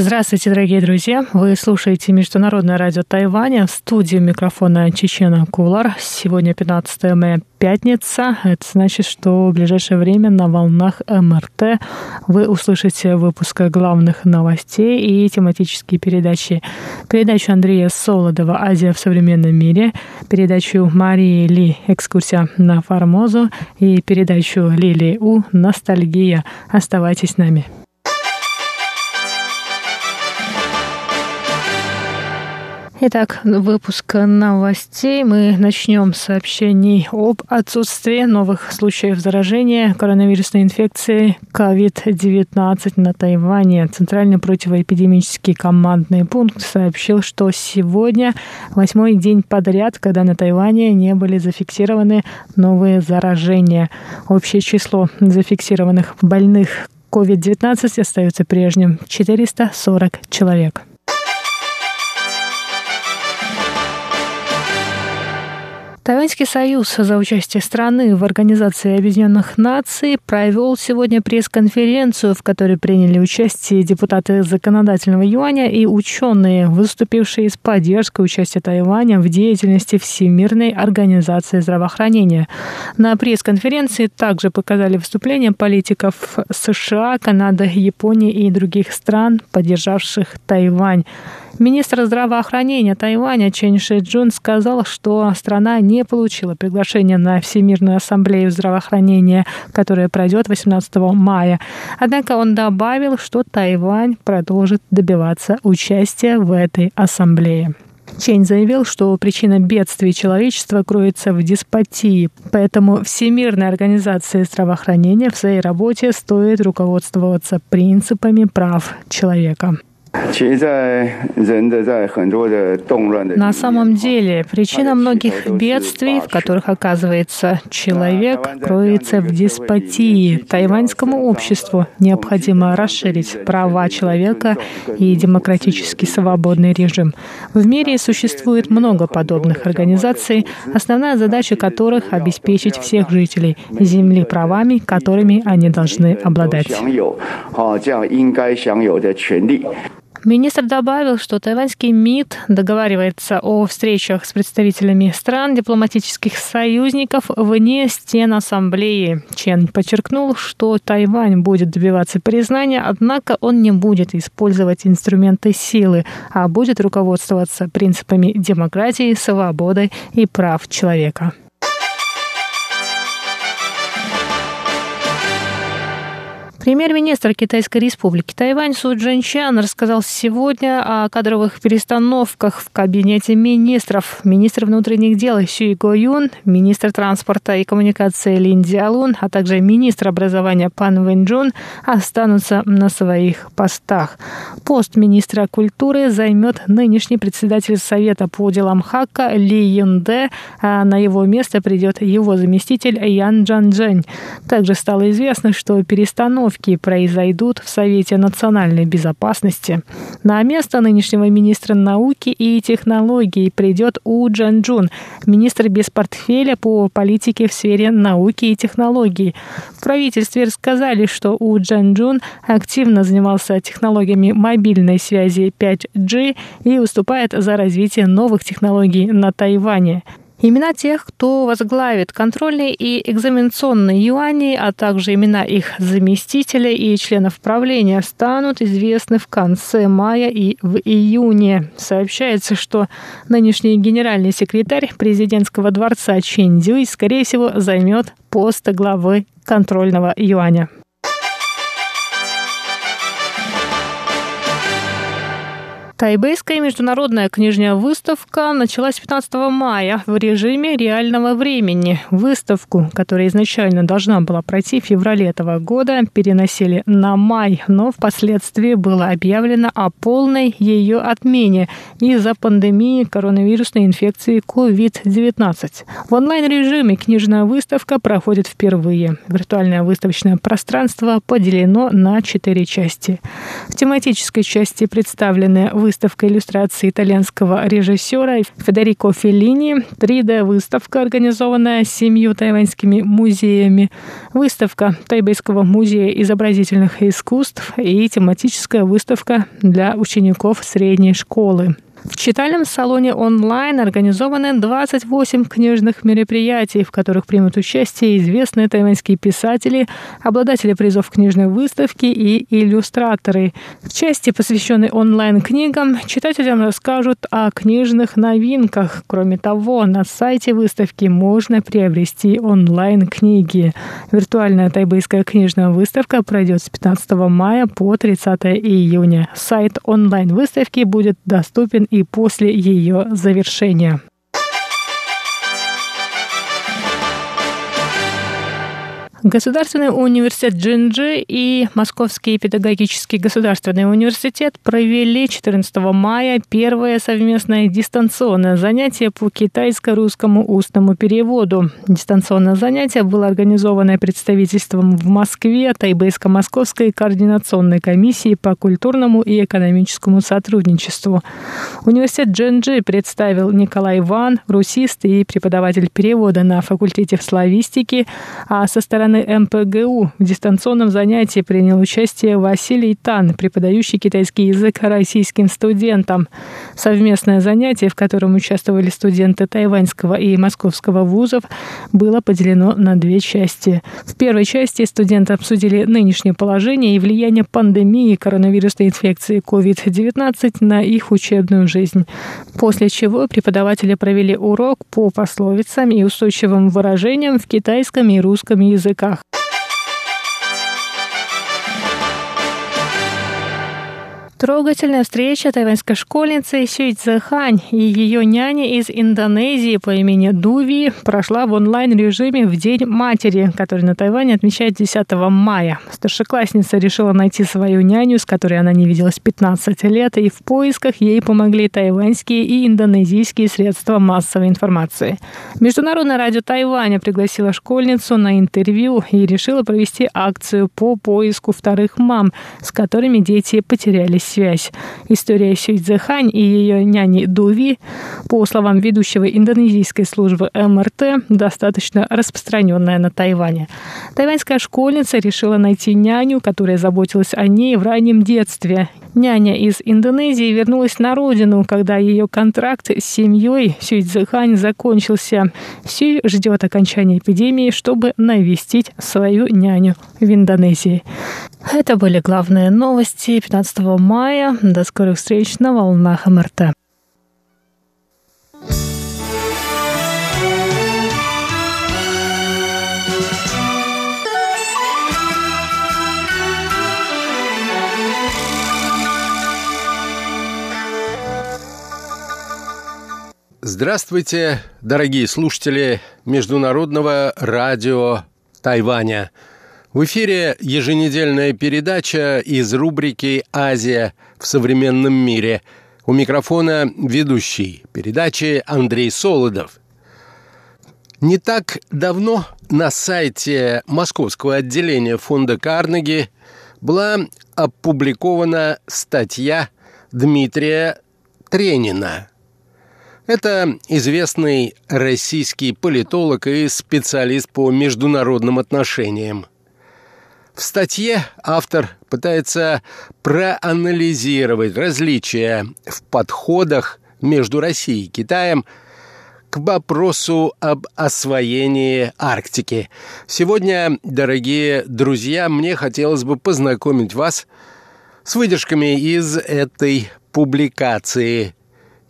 Здравствуйте, дорогие друзья! Вы слушаете Международное радио Тайваня. В студии микрофона Чечена Кулар. Сегодня 15 мая, пятница. Это значит, что в ближайшее время на волнах МРТ вы услышите выпуск главных новостей и тематические передачи. Передачу Андрея Солодова «Азия в современном мире», передачу Марии Ли «Экскурсия на Формозу» и передачу Лили У «Ностальгия». Оставайтесь с нами. Итак, выпуск новостей. Мы начнем с сообщений об отсутствии новых случаев заражения коронавирусной инфекцией COVID-19 на Тайване. Центральный противоэпидемический командный пункт сообщил, что сегодня восьмой день подряд, когда на Тайване не были зафиксированы новые заражения. Общее число зафиксированных больных COVID-19 остается прежним – 440 человек. Тайваньский союз за участие страны в Организации Объединенных Наций провел сегодня пресс-конференцию, в которой приняли участие депутаты законодательного юаня и ученые, выступившие с поддержкой участия Тайваня в деятельности Всемирной организации здравоохранения. На пресс-конференции также показали выступления политиков США, Канады, Японии и других стран, поддержавших Тайвань. Министр здравоохранения Тайваня Чен Шэджун сказал, что страна не получила приглашение на Всемирную ассамблею здравоохранения, которая пройдет 18 мая. Однако он добавил, что Тайвань продолжит добиваться участия в этой ассамблее. Чень заявил, что причина бедствий человечества кроется в деспотии, поэтому Всемирная организация здравоохранения в своей работе стоит руководствоваться принципами прав человека. На самом деле, причина многих бедствий, в которых оказывается человек, кроется в деспотии. Тайваньскому обществу необходимо расширить права человека и демократический свободный режим. В мире существует много подобных организаций, основная задача которых — обеспечить всех жителей Земли правами, которыми они должны обладать. Министр добавил, что тайваньский МИД договаривается о встречах с представителями стран дипломатических союзников вне стен Ассамблеи. Чен подчеркнул, что Тайвань будет добиваться признания, однако он не будет использовать инструменты силы, а будет руководствоваться принципами демократии, свободы и прав человека. Премьер-министр Китайской республики Тайвань Су Джинчан рассказал сегодня о кадровых перестановках в кабинете министров. Министр внутренних дел Сюй Го Юн, министр транспорта и коммуникации Лин Диалун, а также министр образования Пан Вэнь Джун останутся на своих постах. Пост министра культуры займет нынешний председатель Совета по делам Хака Ли Юнде, а на его место придет его заместитель Ян Джан Джень. Также стало известно, что перестановки перестановки произойдут в Совете национальной безопасности. На место нынешнего министра науки и технологий придет У Джанджун, министр без портфеля по политике в сфере науки и технологий. В правительстве рассказали, что У Джанджун активно занимался технологиями мобильной связи 5G и выступает за развитие новых технологий на Тайване. Имена тех, кто возглавит контрольные и экзаменационные юани, а также имена их заместителей и членов правления станут известны в конце мая и в июне. Сообщается, что нынешний генеральный секретарь президентского дворца Чен Дюй, скорее всего, займет пост главы контрольного юаня. Тайбэйская международная книжная выставка началась 15 мая в режиме реального времени. Выставку, которая изначально должна была пройти в феврале этого года, переносили на май, но впоследствии было объявлено о полной ее отмене из-за пандемии коронавирусной инфекции COVID-19. В онлайн-режиме книжная выставка проходит впервые. Виртуальное выставочное пространство поделено на четыре части. В тематической части представлены выставки выставка иллюстрации итальянского режиссера Федерико Феллини, 3D-выставка, организованная семью тайваньскими музеями, выставка Тайбейского музея изобразительных искусств и тематическая выставка для учеников средней школы. В читальном салоне онлайн организованы 28 книжных мероприятий, в которых примут участие известные тайваньские писатели, обладатели призов книжной выставки и иллюстраторы. В части, посвященной онлайн-книгам, читателям расскажут о книжных новинках. Кроме того, на сайте выставки можно приобрести онлайн-книги. Виртуальная тайбэйская книжная выставка пройдет с 15 мая по 30 июня. Сайт онлайн-выставки будет доступен и после ее завершения. Государственный университет Джинджи и Московский педагогический государственный университет провели 14 мая первое совместное дистанционное занятие по китайско-русскому устному переводу. Дистанционное занятие было организовано представительством в Москве Тайбейско-Московской координационной комиссии по культурному и экономическому сотрудничеству. Университет Джинджи представил Николай Иван, русист и преподаватель перевода на факультете славистики, а со стороны стороны МПГУ в дистанционном занятии принял участие Василий Тан, преподающий китайский язык российским студентам. Совместное занятие, в котором участвовали студенты тайваньского и московского вузов, было поделено на две части. В первой части студенты обсудили нынешнее положение и влияние пандемии коронавирусной инфекции COVID-19 на их учебную жизнь. После чего преподаватели провели урок по пословицам и устойчивым выражениям в китайском и русском языках языках. Трогательная встреча тайваньской школьницы Сюй Цзэхань и ее няни из Индонезии по имени Дуви прошла в онлайн-режиме в День матери, который на Тайване отмечает 10 мая. Старшеклассница решила найти свою няню, с которой она не виделась 15 лет, и в поисках ей помогли тайваньские и индонезийские средства массовой информации. Международное радио Тайваня пригласило школьницу на интервью и решила провести акцию по поиску вторых мам, с которыми дети потерялись связь. История Сюй Цзэхань и ее няни Дуви, по словам ведущего индонезийской службы МРТ, достаточно распространенная на Тайване. Тайваньская школьница решила найти няню, которая заботилась о ней в раннем детстве. Няня из Индонезии вернулась на родину, когда ее контракт с семьей Сюй Цзэхань закончился. Сюй ждет окончания эпидемии, чтобы навестить свою няню в Индонезии. Это были главные новости 15 мая. До скорых встреч на волнах МРТ. Здравствуйте, дорогие слушатели Международного радио Тайваня. В эфире еженедельная передача из рубрики «Азия в современном мире». У микрофона ведущий передачи Андрей Солодов. Не так давно на сайте московского отделения фонда Карнеги была опубликована статья Дмитрия Тренина – это известный российский политолог и специалист по международным отношениям. В статье автор пытается проанализировать различия в подходах между Россией и Китаем к вопросу об освоении Арктики. Сегодня, дорогие друзья, мне хотелось бы познакомить вас с выдержками из этой публикации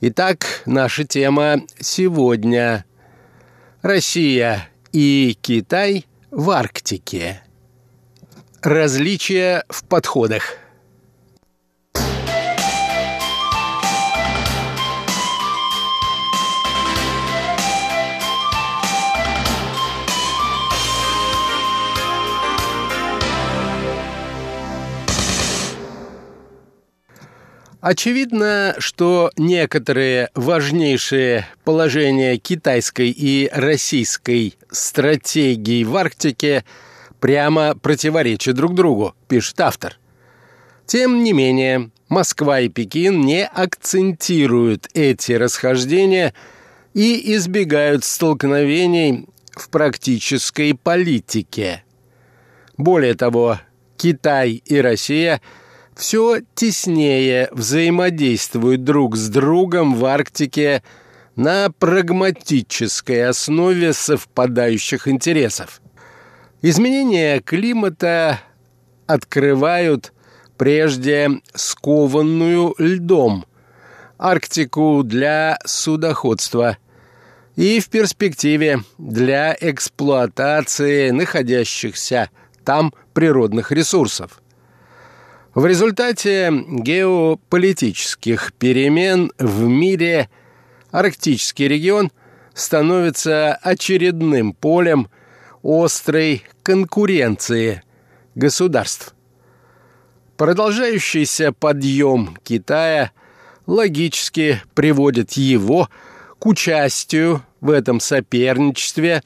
Итак, наша тема сегодня – Россия и Китай в Арктике. Различия в подходах – Очевидно, что некоторые важнейшие положения китайской и российской стратегии в Арктике прямо противоречат друг другу, пишет автор. Тем не менее, Москва и Пекин не акцентируют эти расхождения и избегают столкновений в практической политике. Более того, Китай и Россия все теснее взаимодействуют друг с другом в Арктике на прагматической основе совпадающих интересов. Изменения климата открывают прежде скованную льдом Арктику для судоходства и в перспективе для эксплуатации находящихся там природных ресурсов. В результате геополитических перемен в мире арктический регион становится очередным полем острой конкуренции государств. Продолжающийся подъем Китая логически приводит его к участию в этом соперничестве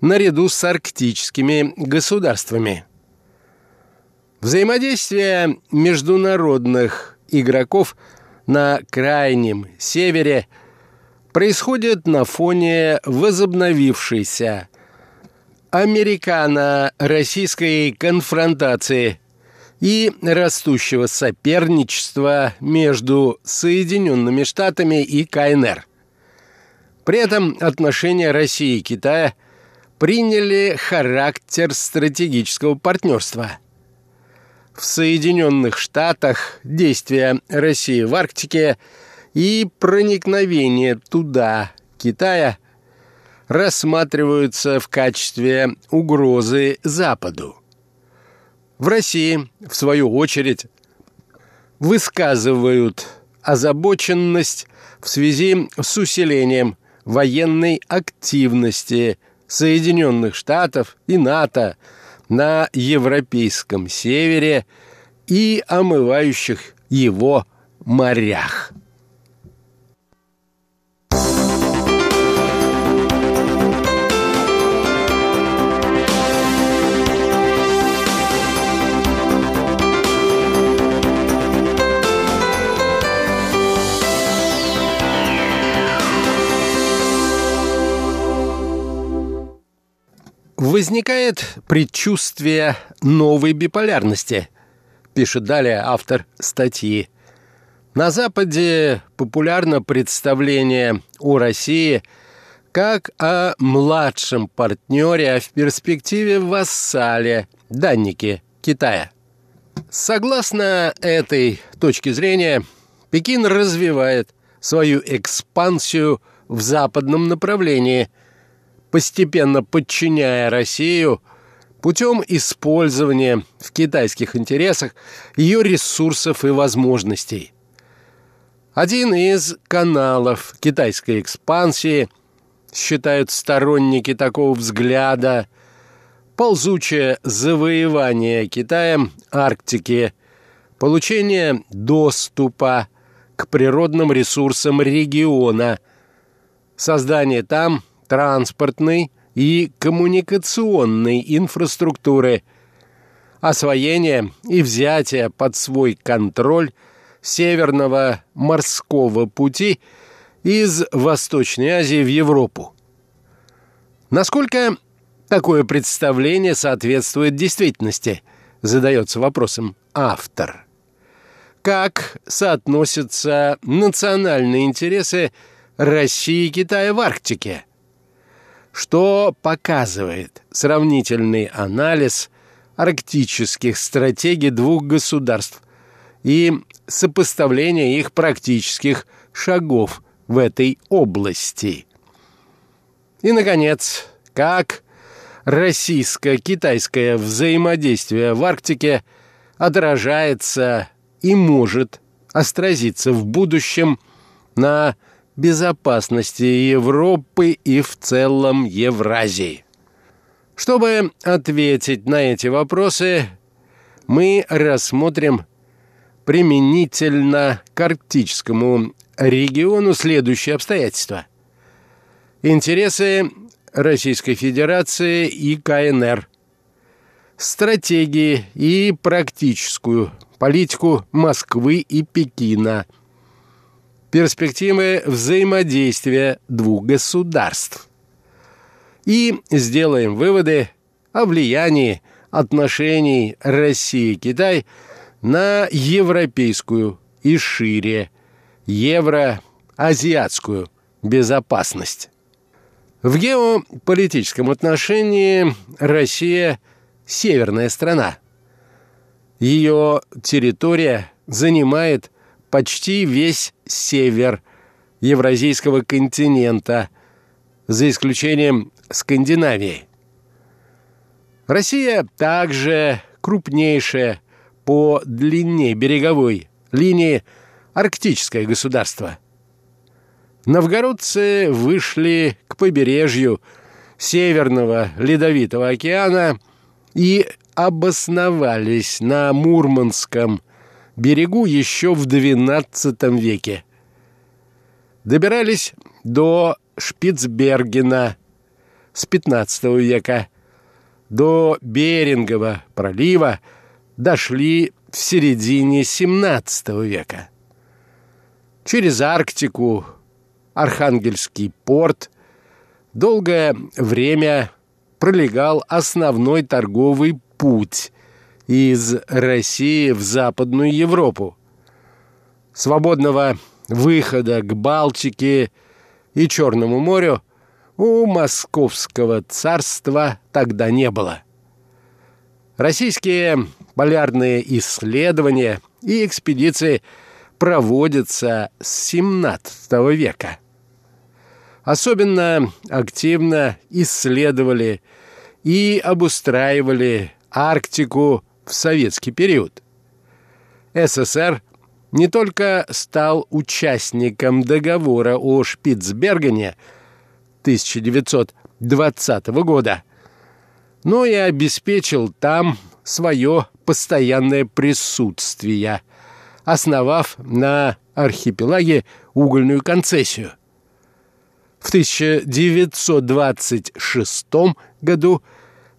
наряду с арктическими государствами. Взаимодействие международных игроков на крайнем севере происходит на фоне возобновившейся американо-российской конфронтации и растущего соперничества между Соединенными Штатами и КНР. При этом отношения России и Китая приняли характер стратегического партнерства. В Соединенных Штатах действия России в Арктике и проникновение туда Китая рассматриваются в качестве угрозы Западу. В России, в свою очередь, высказывают озабоченность в связи с усилением военной активности Соединенных Штатов и НАТО на Европейском севере и омывающих его морях. Возникает предчувствие новой биполярности, пишет далее автор статьи. На Западе популярно представление о России как о младшем партнере, а в перспективе вассале, даннике Китая. Согласно этой точке зрения, Пекин развивает свою экспансию в западном направлении – постепенно подчиняя Россию путем использования в китайских интересах ее ресурсов и возможностей. Один из каналов китайской экспансии, считают сторонники такого взгляда, ползучее завоевание Китаем Арктики, получение доступа к природным ресурсам региона, создание там – транспортной и коммуникационной инфраструктуры, освоение и взятие под свой контроль Северного морского пути из Восточной Азии в Европу. Насколько такое представление соответствует действительности, задается вопросом автор. Как соотносятся национальные интересы России и Китая в Арктике – что показывает сравнительный анализ арктических стратегий двух государств и сопоставление их практических шагов в этой области. И, наконец, как российско-китайское взаимодействие в Арктике отражается и может отразиться в будущем на безопасности Европы и в целом Евразии. Чтобы ответить на эти вопросы, мы рассмотрим применительно к арктическому региону следующие обстоятельства. Интересы Российской Федерации и КНР, стратегии и практическую политику Москвы и Пекина, перспективы взаимодействия двух государств. И сделаем выводы о влиянии отношений России-Китай на европейскую и шире евроазиатскую безопасность. В геополитическом отношении Россия – северная страна. Ее территория занимает почти весь север Евразийского континента, за исключением Скандинавии. Россия также крупнейшая по длине береговой линии арктическое государство. Новгородцы вышли к побережью Северного Ледовитого океана и обосновались на Мурманском берегу еще в XII веке. Добирались до Шпицбергена с XV века, до Берингового пролива дошли в середине XVII века. Через Арктику, Архангельский порт, долгое время пролегал основной торговый путь из России в Западную Европу. Свободного выхода к Балтике и Черному морю у Московского царства тогда не было. Российские полярные исследования и экспедиции проводятся с 17 века. Особенно активно исследовали и обустраивали Арктику в советский период. СССР не только стал участником договора о Шпицбергене 1920 года, но и обеспечил там свое постоянное присутствие, основав на архипелаге угольную концессию. В 1926 году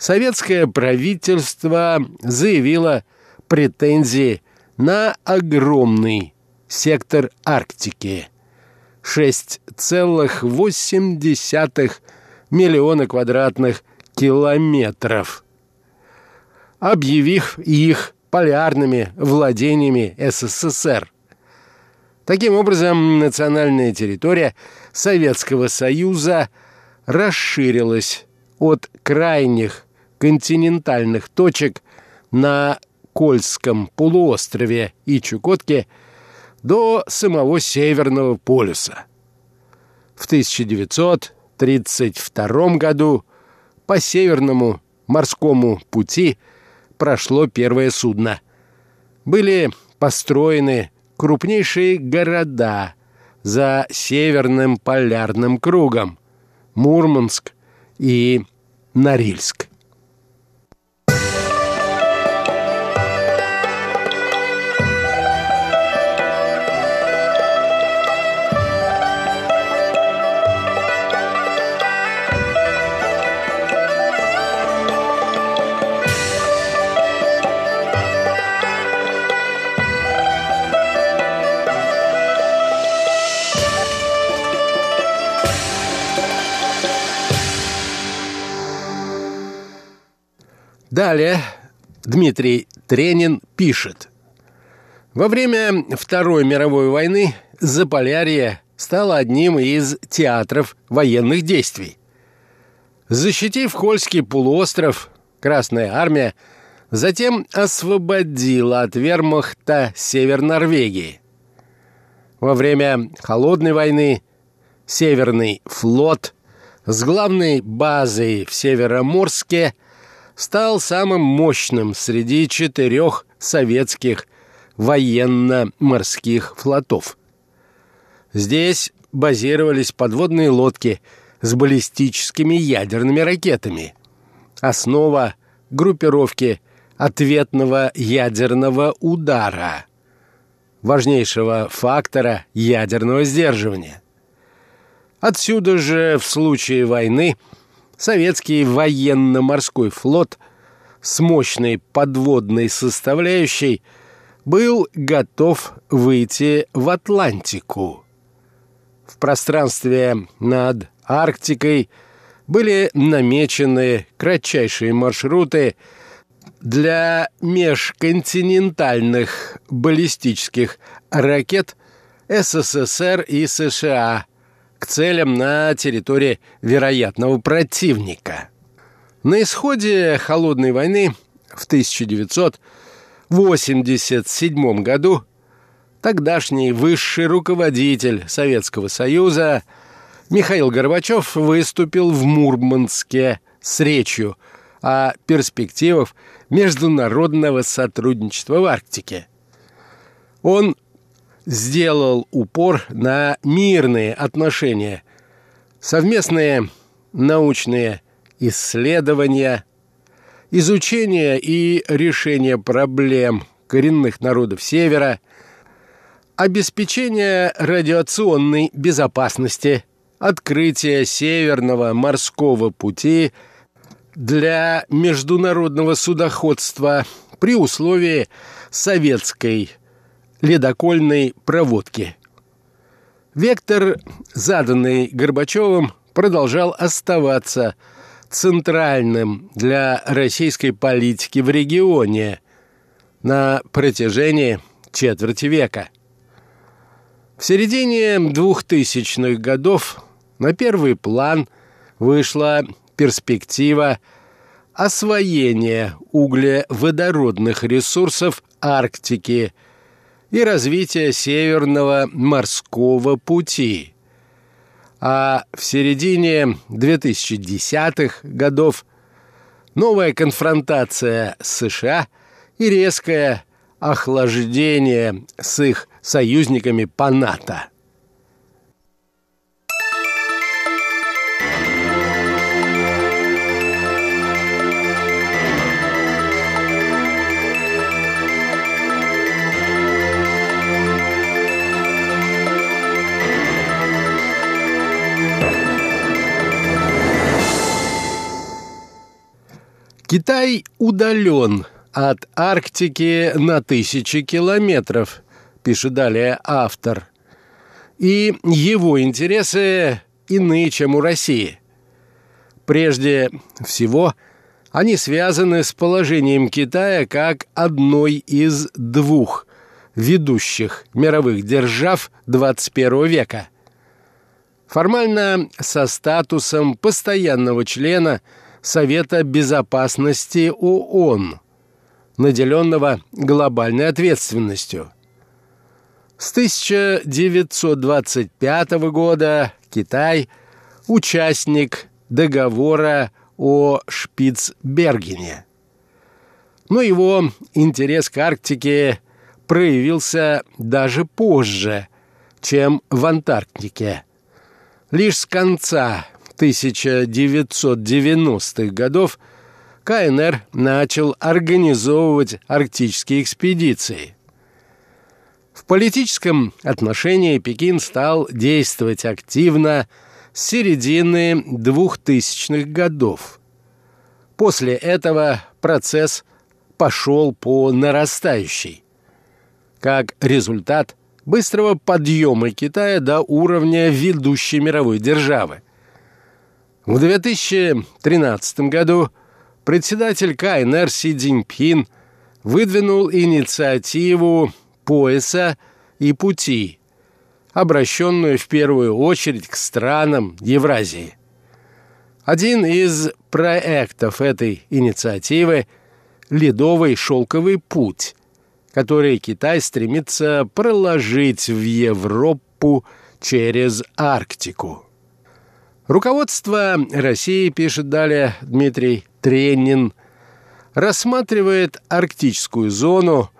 советское правительство заявило претензии на огромный сектор Арктики – 6,8 миллиона квадратных километров, объявив их полярными владениями СССР. Таким образом, национальная территория Советского Союза расширилась от крайних континентальных точек на Кольском полуострове и Чукотке до самого Северного полюса. В 1932 году по Северному морскому пути прошло первое судно. Были построены крупнейшие города за Северным полярным кругом – Мурманск и Норильск. Далее Дмитрий Тренин пишет. Во время Второй мировой войны Заполярье стало одним из театров военных действий. Защитив Хольский полуостров, Красная армия затем освободила от вермахта север Норвегии. Во время Холодной войны Северный флот с главной базой в Североморске стал самым мощным среди четырех советских военно-морских флотов. Здесь базировались подводные лодки с баллистическими ядерными ракетами. Основа группировки ответного ядерного удара, важнейшего фактора ядерного сдерживания. Отсюда же в случае войны – советский военно-морской флот с мощной подводной составляющей был готов выйти в Атлантику. В пространстве над Арктикой были намечены кратчайшие маршруты для межконтинентальных баллистических ракет СССР и США к целям на территории вероятного противника. На исходе Холодной войны в 1987 году тогдашний высший руководитель Советского Союза Михаил Горбачев выступил в Мурманске с речью о перспективах международного сотрудничества в Арктике. Он сделал упор на мирные отношения, совместные научные исследования, изучение и решение проблем коренных народов Севера, обеспечение радиационной безопасности, открытие Северного морского пути для международного судоходства при условии советской ледокольной проводки. Вектор, заданный Горбачевым, продолжал оставаться центральным для российской политики в регионе на протяжении четверти века. В середине 2000-х годов на первый план вышла перспектива освоения углеводородных ресурсов Арктики – и развития Северного морского пути. А в середине 2010-х годов новая конфронтация с США и резкое охлаждение с их союзниками по НАТО – Китай удален от Арктики на тысячи километров, пишет далее автор. И его интересы иные, чем у России. Прежде всего, они связаны с положением Китая как одной из двух ведущих мировых держав 21 века. Формально со статусом постоянного члена – Совета Безопасности ООН, наделенного глобальной ответственностью. С 1925 года Китай – участник договора о Шпицбергене. Но его интерес к Арктике проявился даже позже, чем в Антарктике. Лишь с конца 1990-х годов КНР начал организовывать арктические экспедиции. В политическом отношении Пекин стал действовать активно с середины 2000-х годов. После этого процесс пошел по нарастающей. Как результат быстрого подъема Китая до уровня ведущей мировой державы – в 2013 году председатель КНР Си Цзиньпин выдвинул инициативу пояса и пути, обращенную в первую очередь к странам Евразии. Один из проектов этой инициативы – Ледовый шелковый путь, который Китай стремится проложить в Европу через Арктику. Руководство России, пишет далее Дмитрий Тренин, рассматривает арктическую зону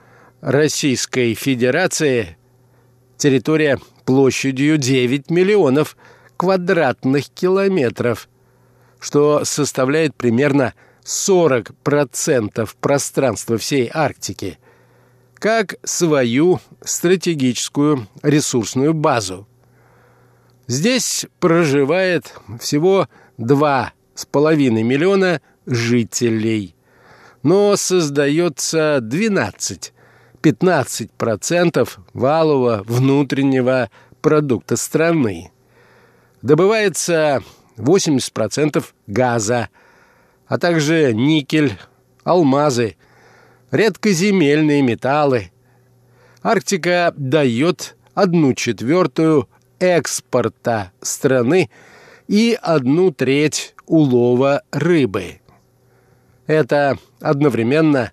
Российской Федерации, территория площадью 9 миллионов квадратных километров, что составляет примерно 40% пространства всей Арктики, как свою стратегическую ресурсную базу. Здесь проживает всего два с половиной миллиона жителей, но создается 12 15% валового внутреннего продукта страны. Добывается 80% газа, а также никель, алмазы, редкоземельные металлы. Арктика дает одну четвертую экспорта страны и одну треть улова рыбы. Это одновременно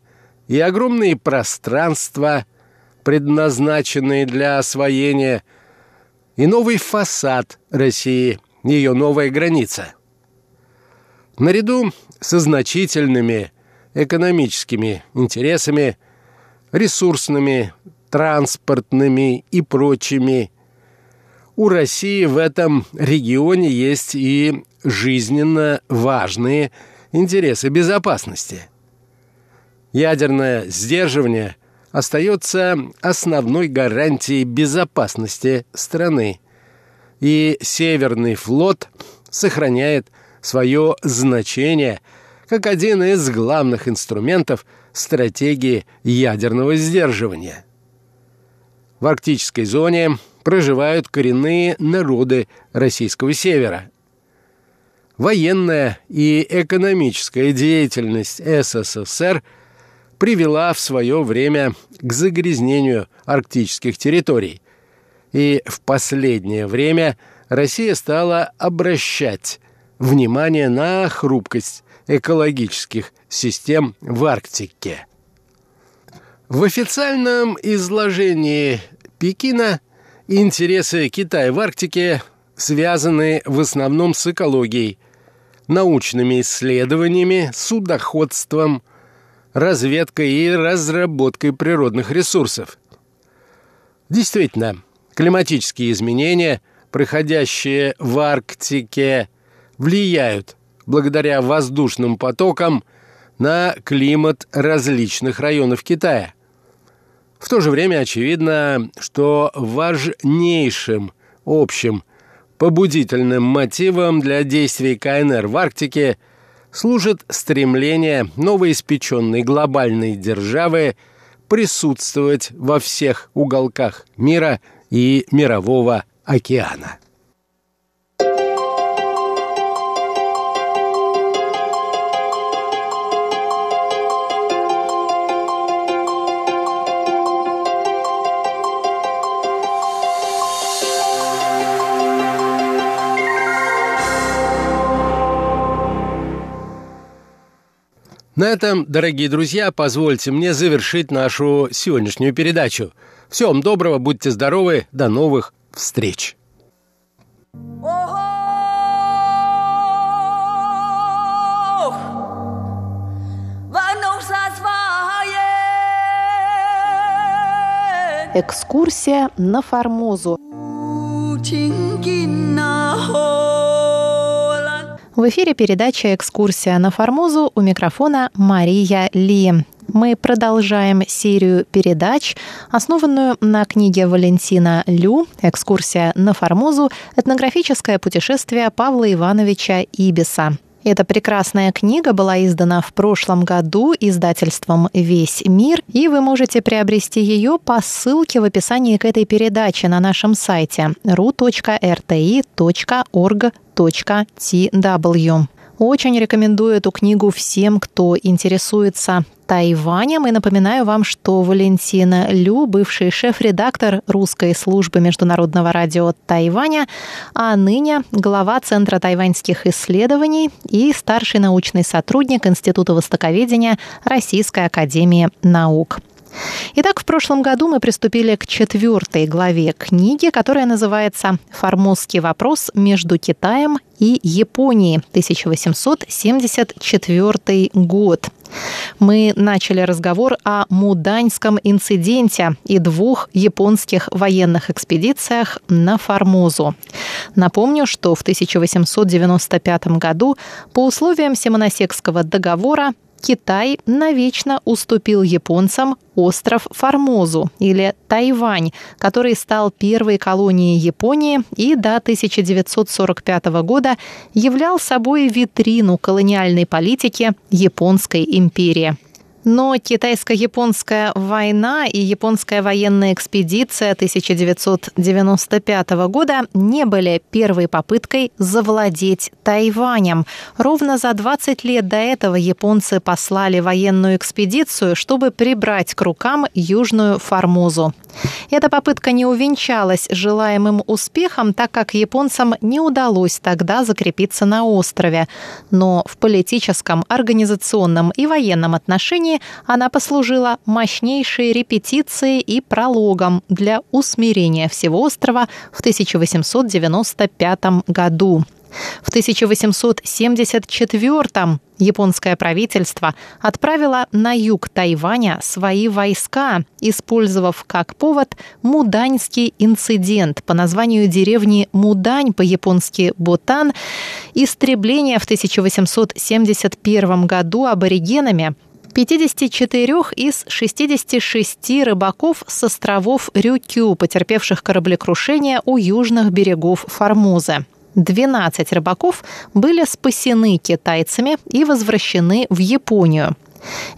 и огромные пространства, предназначенные для освоения, и новый фасад России, ее новая граница. Наряду со значительными экономическими интересами, ресурсными, транспортными и прочими. У России в этом регионе есть и жизненно важные интересы безопасности. Ядерное сдерживание остается основной гарантией безопасности страны, и Северный флот сохраняет свое значение как один из главных инструментов стратегии ядерного сдерживания. В арктической зоне проживают коренные народы российского севера. Военная и экономическая деятельность СССР привела в свое время к загрязнению арктических территорий, и в последнее время Россия стала обращать внимание на хрупкость экологических систем в Арктике. В официальном изложении Пекина интересы Китая в Арктике связаны в основном с экологией, научными исследованиями, судоходством, разведкой и разработкой природных ресурсов. Действительно, климатические изменения, проходящие в Арктике, влияют благодаря воздушным потокам на климат различных районов Китая – в то же время очевидно, что важнейшим общим побудительным мотивом для действий КНР в Арктике служит стремление новоиспеченной глобальной державы присутствовать во всех уголках мира и мирового океана. На этом, дорогие друзья, позвольте мне завершить нашу сегодняшнюю передачу. Всего вам доброго, будьте здоровы, до новых встреч! Экскурсия на Формозу. В эфире передача «Экскурсия на Формозу» у микрофона Мария Ли. Мы продолжаем серию передач, основанную на книге Валентина Лю «Экскурсия на Формозу. Этнографическое путешествие Павла Ивановича Ибиса». Эта прекрасная книга была издана в прошлом году издательством «Весь мир», и вы можете приобрести ее по ссылке в описании к этой передаче на нашем сайте ru.rti.org.tw. Очень рекомендую эту книгу всем, кто интересуется Тайванем. И напоминаю вам, что Валентина Лю, бывший шеф-редактор русской службы международного радио Тайваня, а ныне глава Центра тайваньских исследований и старший научный сотрудник Института востоковедения Российской академии наук. Итак, в прошлом году мы приступили к четвертой главе книги, которая называется «Формозский вопрос между Китаем и Японией, 1874 год». Мы начали разговор о Муданьском инциденте и двух японских военных экспедициях на Формозу. Напомню, что в 1895 году по условиям Симоносекского договора Китай навечно уступил японцам остров Формозу или Тайвань, который стал первой колонией Японии и до 1945 года являл собой витрину колониальной политики Японской империи. Но китайско-японская война и японская военная экспедиция 1995 года не были первой попыткой завладеть Тайванем. Ровно за 20 лет до этого японцы послали военную экспедицию, чтобы прибрать к рукам Южную Формозу. Эта попытка не увенчалась желаемым успехом, так как японцам не удалось тогда закрепиться на острове. Но в политическом, организационном и военном отношении она послужила мощнейшей репетицией и прологом для усмирения всего острова в 1895 году. В 1874 японское правительство отправило на юг Тайваня свои войска, использовав как повод Муданьский инцидент по названию деревни Мудань, по-японски Ботан, истребление в 1871 году аборигенами 54 из 66 рыбаков с островов Рюкю, потерпевших кораблекрушение у южных берегов Формозы. 12 рыбаков были спасены китайцами и возвращены в Японию.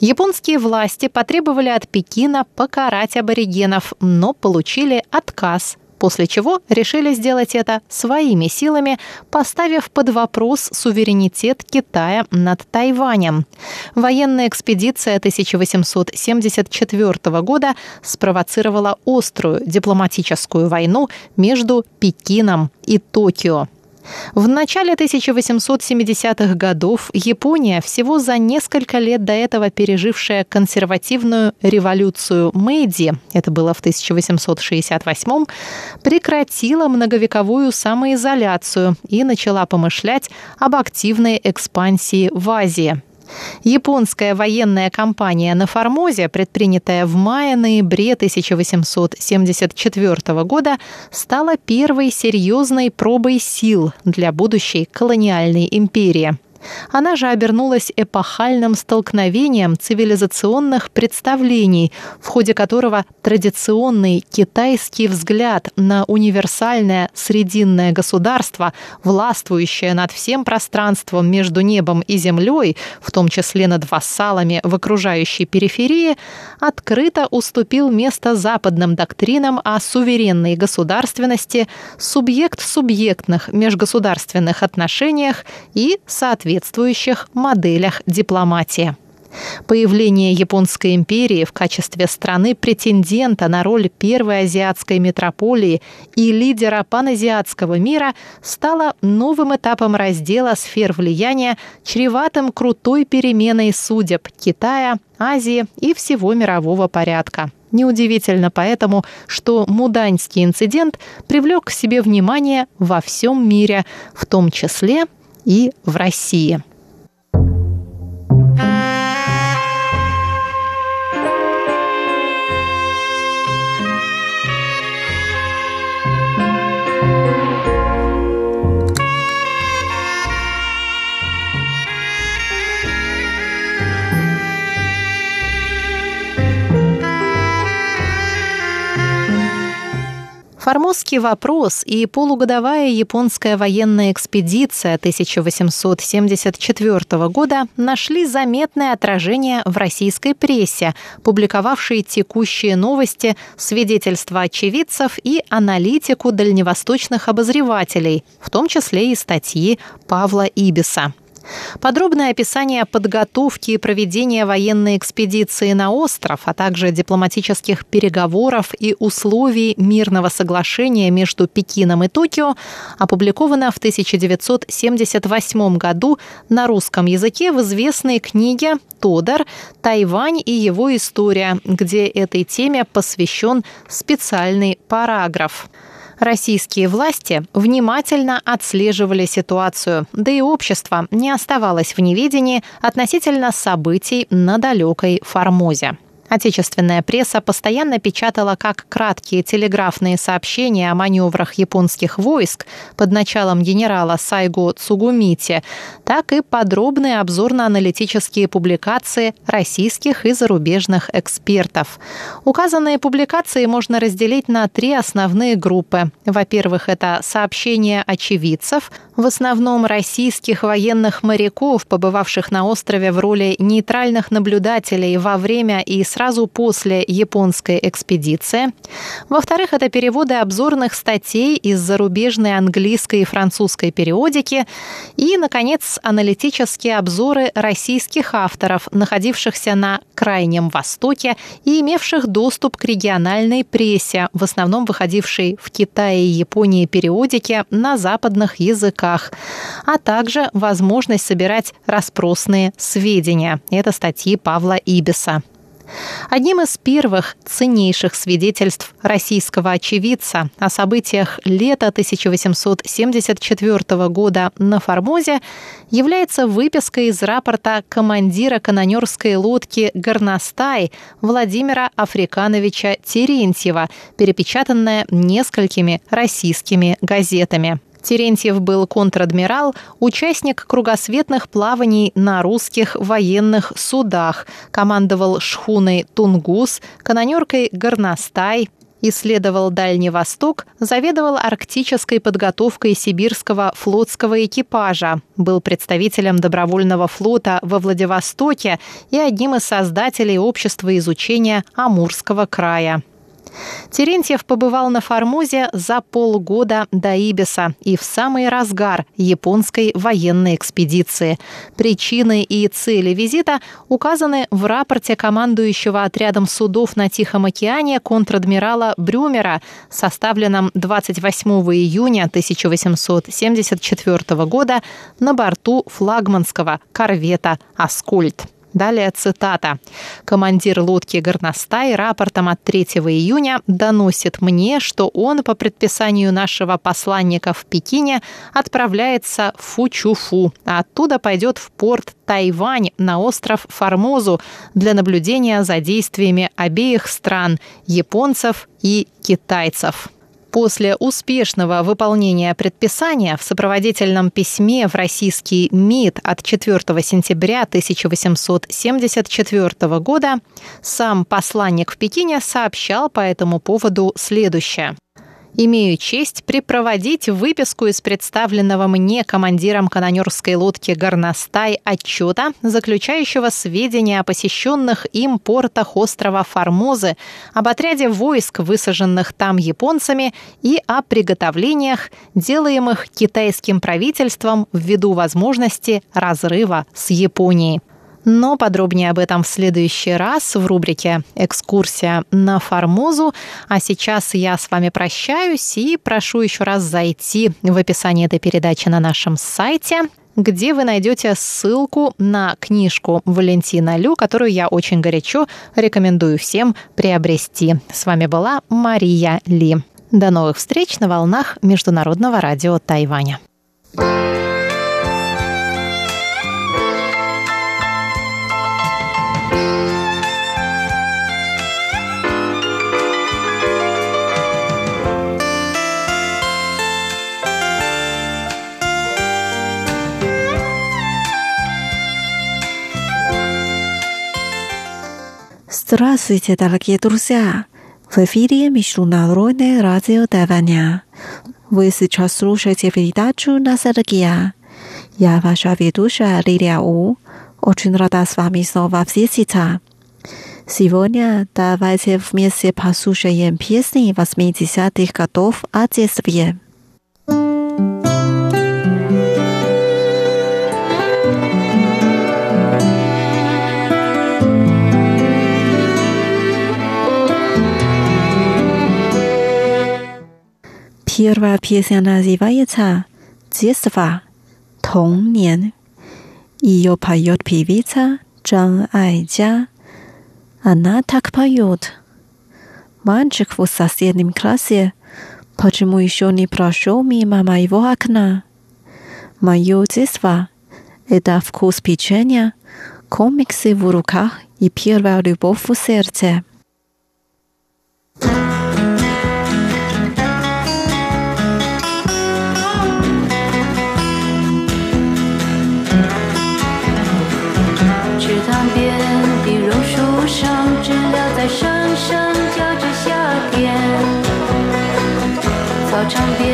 Японские власти потребовали от Пекина покарать аборигенов, но получили отказ после чего решили сделать это своими силами, поставив под вопрос суверенитет Китая над Тайванем. Военная экспедиция 1874 года спровоцировала острую дипломатическую войну между Пекином и Токио. В начале 1870-х годов Япония, всего за несколько лет до этого пережившая консервативную революцию Мэйди, это было в 1868 прекратила многовековую самоизоляцию и начала помышлять об активной экспансии в Азии. Японская военная кампания на Формозе, предпринятая в мае-ноябре 1874 года, стала первой серьезной пробой сил для будущей колониальной империи. Она же обернулась эпохальным столкновением цивилизационных представлений, в ходе которого традиционный китайский взгляд на универсальное срединное государство, властвующее над всем пространством между небом и землей, в том числе над вассалами в окружающей периферии, открыто уступил место западным доктринам о суверенной государственности, субъект-субъектных межгосударственных отношениях и, соответственно, соответствующих моделях дипломатии. Появление Японской империи в качестве страны-претендента на роль первой азиатской метрополии и лидера паназиатского мира стало новым этапом раздела сфер влияния, чреватым крутой переменой судеб Китая, Азии и всего мирового порядка. Неудивительно поэтому, что Муданьский инцидент привлек к себе внимание во всем мире, в том числе и в России. Формозский вопрос и полугодовая японская военная экспедиция 1874 года нашли заметное отражение в российской прессе, публиковавшей текущие новости, свидетельства очевидцев и аналитику дальневосточных обозревателей, в том числе и статьи Павла Ибиса. Подробное описание подготовки и проведения военной экспедиции на остров, а также дипломатических переговоров и условий мирного соглашения между Пекином и Токио опубликовано в 1978 году на русском языке в известной книге «Тодор. Тайвань и его история», где этой теме посвящен специальный параграф. Российские власти внимательно отслеживали ситуацию, да и общество не оставалось в неведении относительно событий на далекой Формозе. Отечественная пресса постоянно печатала как краткие телеграфные сообщения о маневрах японских войск под началом генерала Сайго Цугумити, так и подробные обзорно-аналитические публикации российских и зарубежных экспертов. Указанные публикации можно разделить на три основные группы. Во-первых, это сообщения очевидцев, в основном российских военных моряков, побывавших на острове в роли нейтральных наблюдателей во время и сразу после японской экспедиции. Во-вторых, это переводы обзорных статей из зарубежной английской и французской периодики. И, наконец, аналитические обзоры российских авторов, находившихся на Крайнем Востоке и имевших доступ к региональной прессе, в основном выходившей в Китае и Японии периодики на западных языках, а также возможность собирать распросные сведения. Это статьи Павла Ибиса. Одним из первых ценнейших свидетельств российского очевидца о событиях лета 1874 года на Формозе является выписка из рапорта командира канонерской лодки «Горностай» Владимира Африкановича Терентьева, перепечатанная несколькими российскими газетами. Терентьев был контр-адмирал, участник кругосветных плаваний на русских военных судах, командовал шхуной «Тунгус», канонеркой «Горностай», исследовал Дальний Восток, заведовал арктической подготовкой сибирского флотского экипажа, был представителем добровольного флота во Владивостоке и одним из создателей общества изучения Амурского края. Терентьев побывал на Формозе за полгода до Ибиса и в самый разгар японской военной экспедиции. Причины и цели визита указаны в рапорте командующего отрядом судов на Тихом океане контр-адмирала Брюмера, составленном 28 июня 1874 года на борту флагманского корвета «Аскольд». Далее цитата. «Командир лодки «Горностай» рапортом от 3 июня доносит мне, что он по предписанию нашего посланника в Пекине отправляется в Фучуфу, а оттуда пойдет в порт Тайвань на остров Формозу для наблюдения за действиями обеих стран – японцев и китайцев». После успешного выполнения предписания в сопроводительном письме в российский МИД от 4 сентября 1874 года сам посланник в Пекине сообщал по этому поводу следующее. Имею честь припроводить выписку из представленного мне командиром канонерской лодки «Горностай» отчета, заключающего сведения о посещенных им портах острова Формозы, об отряде войск, высаженных там японцами, и о приготовлениях, делаемых китайским правительством ввиду возможности разрыва с Японией. Но подробнее об этом в следующий раз в рубрике «Экскурсия на Формозу». А сейчас я с вами прощаюсь и прошу еще раз зайти в описание этой передачи на нашем сайте где вы найдете ссылку на книжку Валентина Лю, которую я очень горячо рекомендую всем приобрести. С вами была Мария Ли. До новых встреч на волнах Международного радио Тайваня. Здравствуйте, дорогие друзья! В эфире Международное радио Тайваня. Вы сейчас слушаете передачу «Ностальгия». Я ваша ведущая Лилия У. Очень рада с вами снова встретиться. Сегодня давайте вместе послушаем песни 80-х годов о детстве. Первая песня называется «Детство. 童年». Ее поет певица Чжан Айджа. Она так поет. Мальчик в соседнем классе почему еще не прошел мимо моего окна? Мое детство – это вкус печенья, Комиксы в руках и первая любовь в сердце. 张边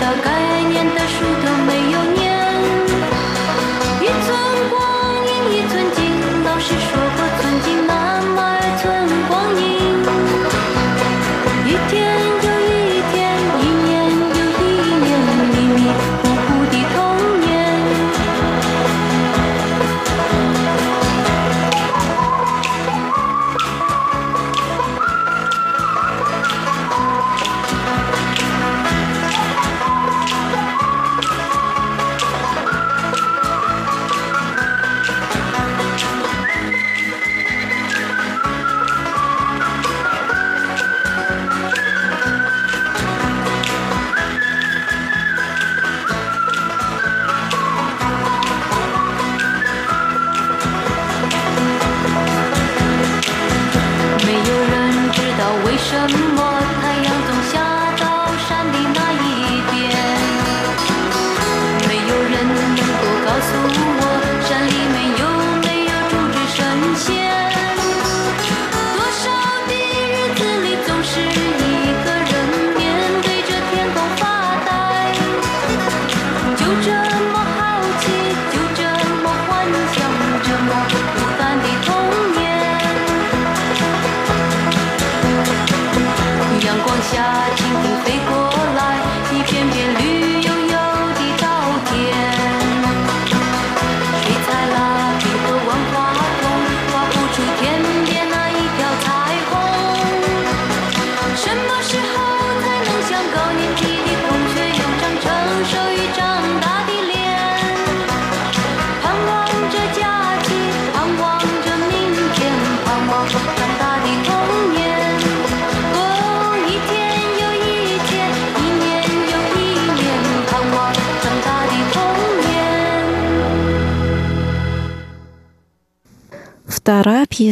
到该念的书。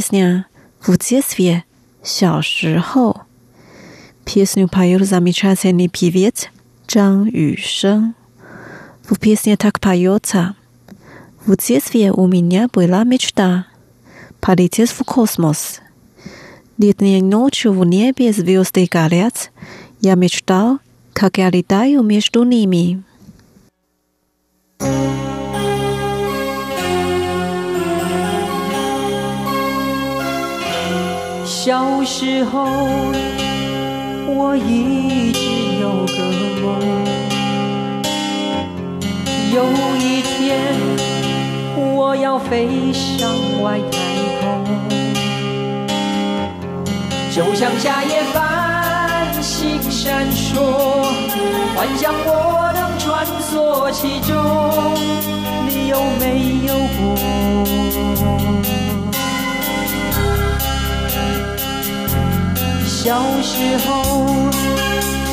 песня в детстве, 小时候. Песню поет замечательный певец Чжан Юшен. В песне так поется. В детстве у меня была мечта полететь в космос. Летней ночью в небе звезды горят. Я мечтал, как я летаю между ними. 小时候，我一直有个梦，有一天我要飞向外太空，就像夏夜繁星闪烁，幻想我能穿梭其中，你有没有过？小时候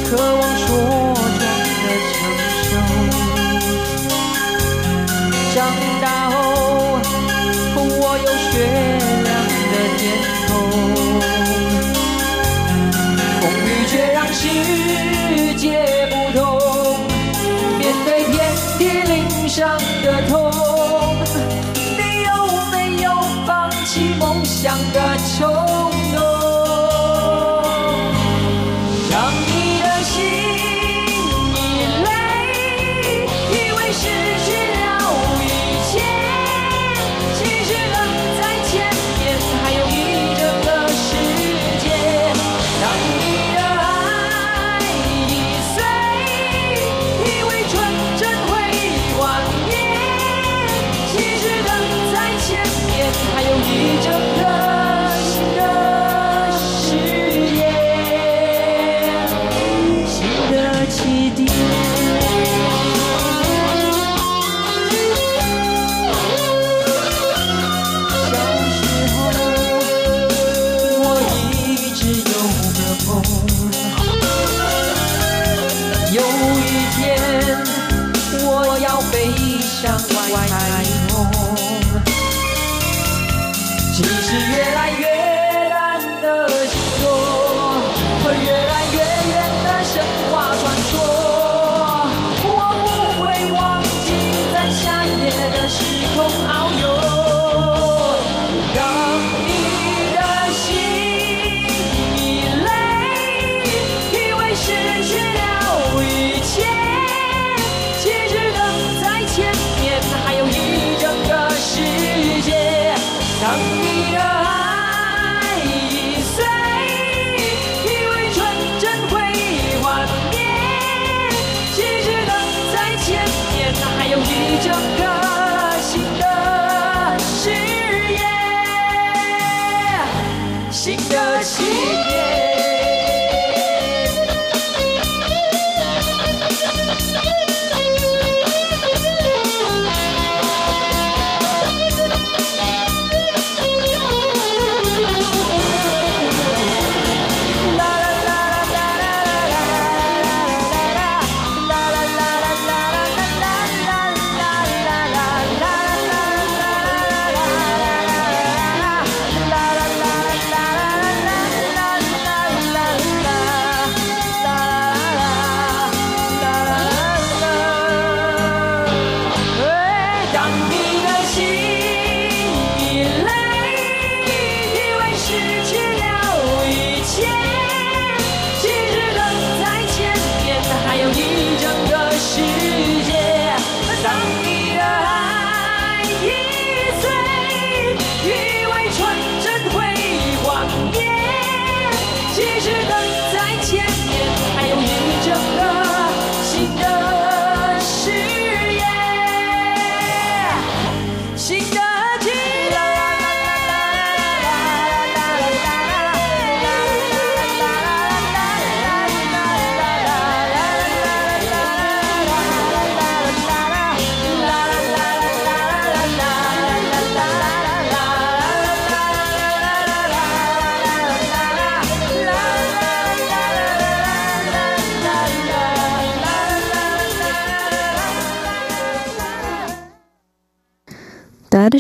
渴望茁壮的成熟，长大后我有雪亮的天空，风雨却让心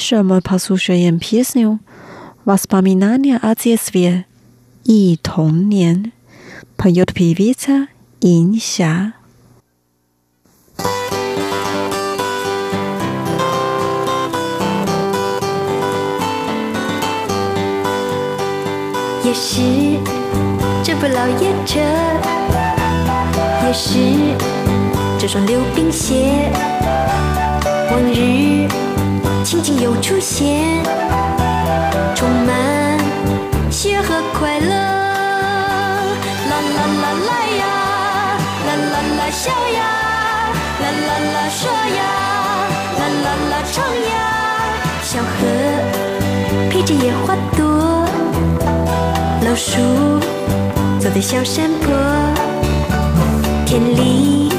什么跑数学也皮笑，瓦斯巴米纳尼阿杰斯维尔忆童年，朋友的皮皮车银霞。也是这部老爷车，也是这双溜冰鞋，往日。情景又出现，充满喜悦和快乐。啦啦啦来呀，啦啦啦笑呀，啦啦啦说呀，啦啦啦唱呀，小河陪着野花朵。老鼠走在小山坡，田里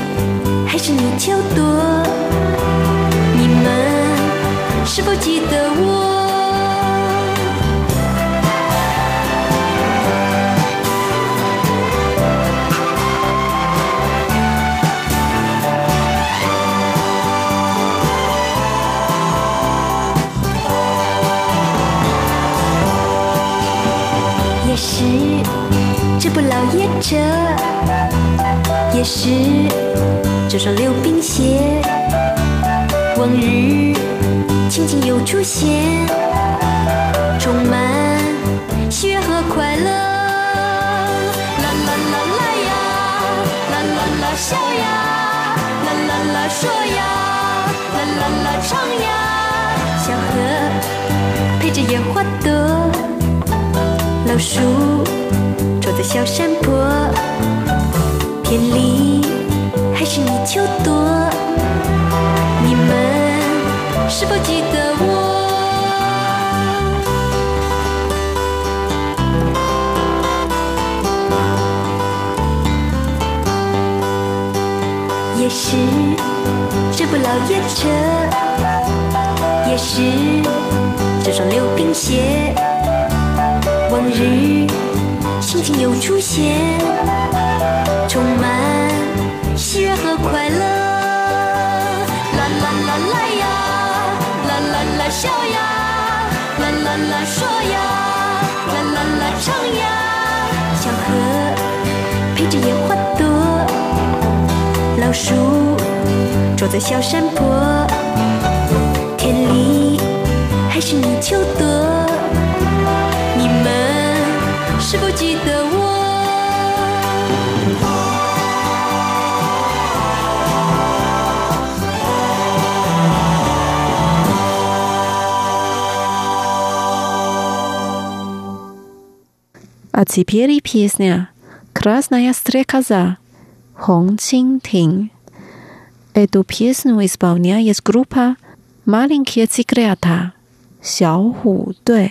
还是泥鳅多。是否记得我？也是这部老爷车，也是这双溜冰鞋，往日情景又出现，充满喜悦和快乐。啦啦啦来呀，啦啦啦笑呀，啦啦啦说呀，啦啦啦唱呀，小河陪着野花朵。老鼠坐在小山坡，田里还是泥鳅多。是否记得我？也是这部老爷车，也是这双溜冰鞋。往日心情又出现，充满喜悦和快乐。啦啦啦说呀，啦啦啦唱呀。小河陪着野花朵，老鼠住在小山坡，田里还是泥鳅多。А теперь песня «Красная стрекоза» Хонг Чин Тин. Эту песню исполняет группа «Маленькие тигрята» Сяо Ху Дуэ.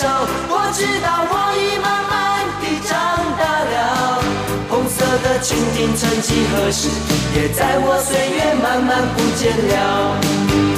我知道我已慢慢地长大了。红色的蜻蜓曾几何时，也在我岁月慢慢不见了。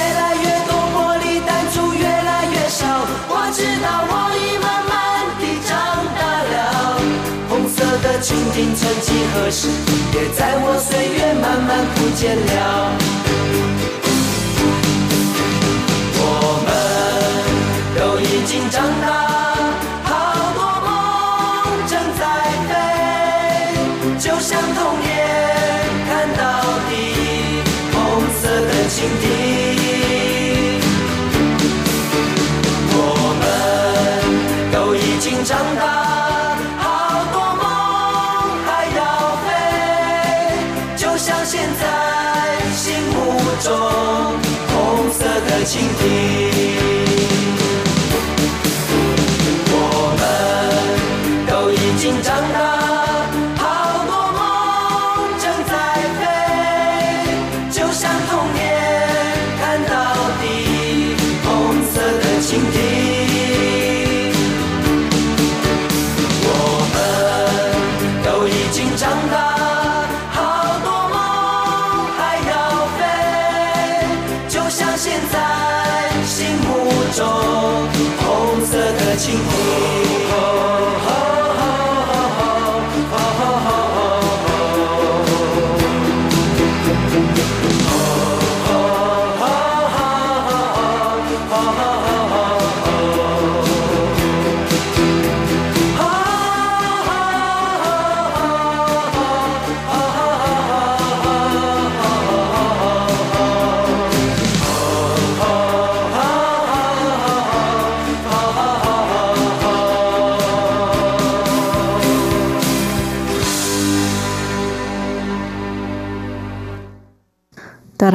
色的蜻蜓曾几何时，也在我岁月慢慢不见了。我们都已经长大，好多梦正在飞，就像童年看到的红色的蜻蜓。倾听。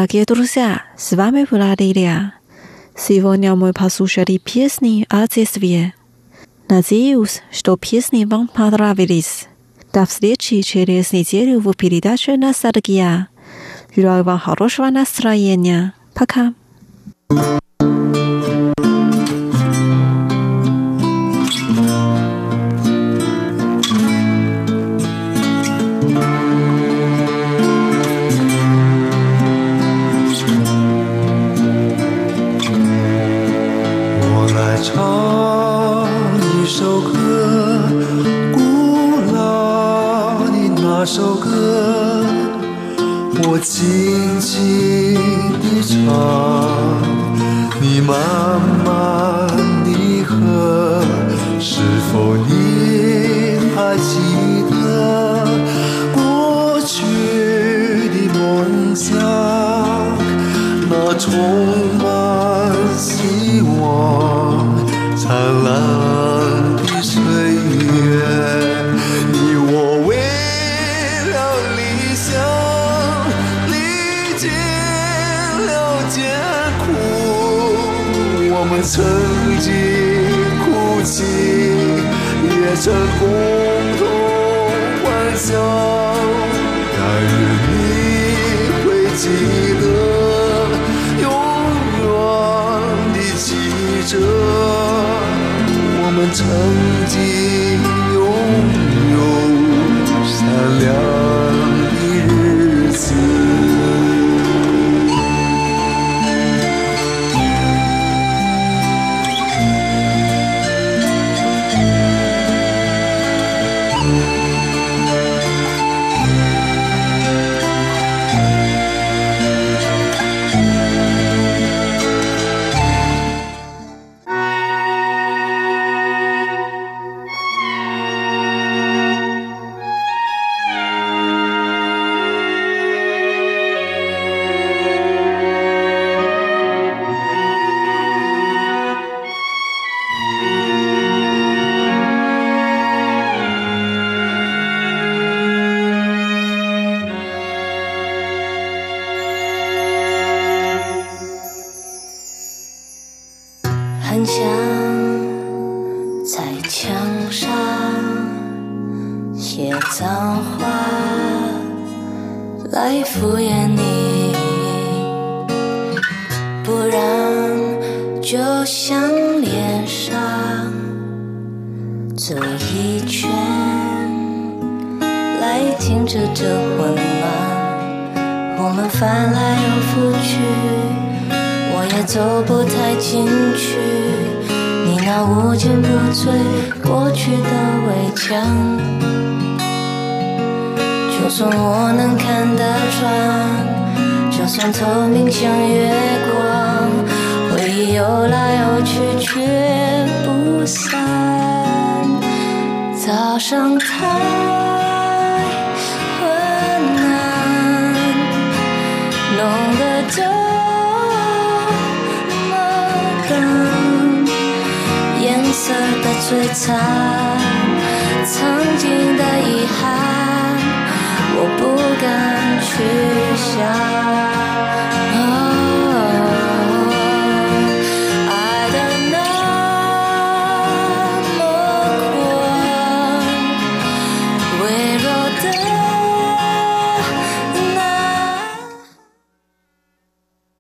Дорогие с вами была Лилия. Сегодня мы послушали песни о детстве. Надеюсь, что песни вам понравились. До встречи через неделю в передаче «Ностальгия». Желаю вам хорошего настроения. Пока.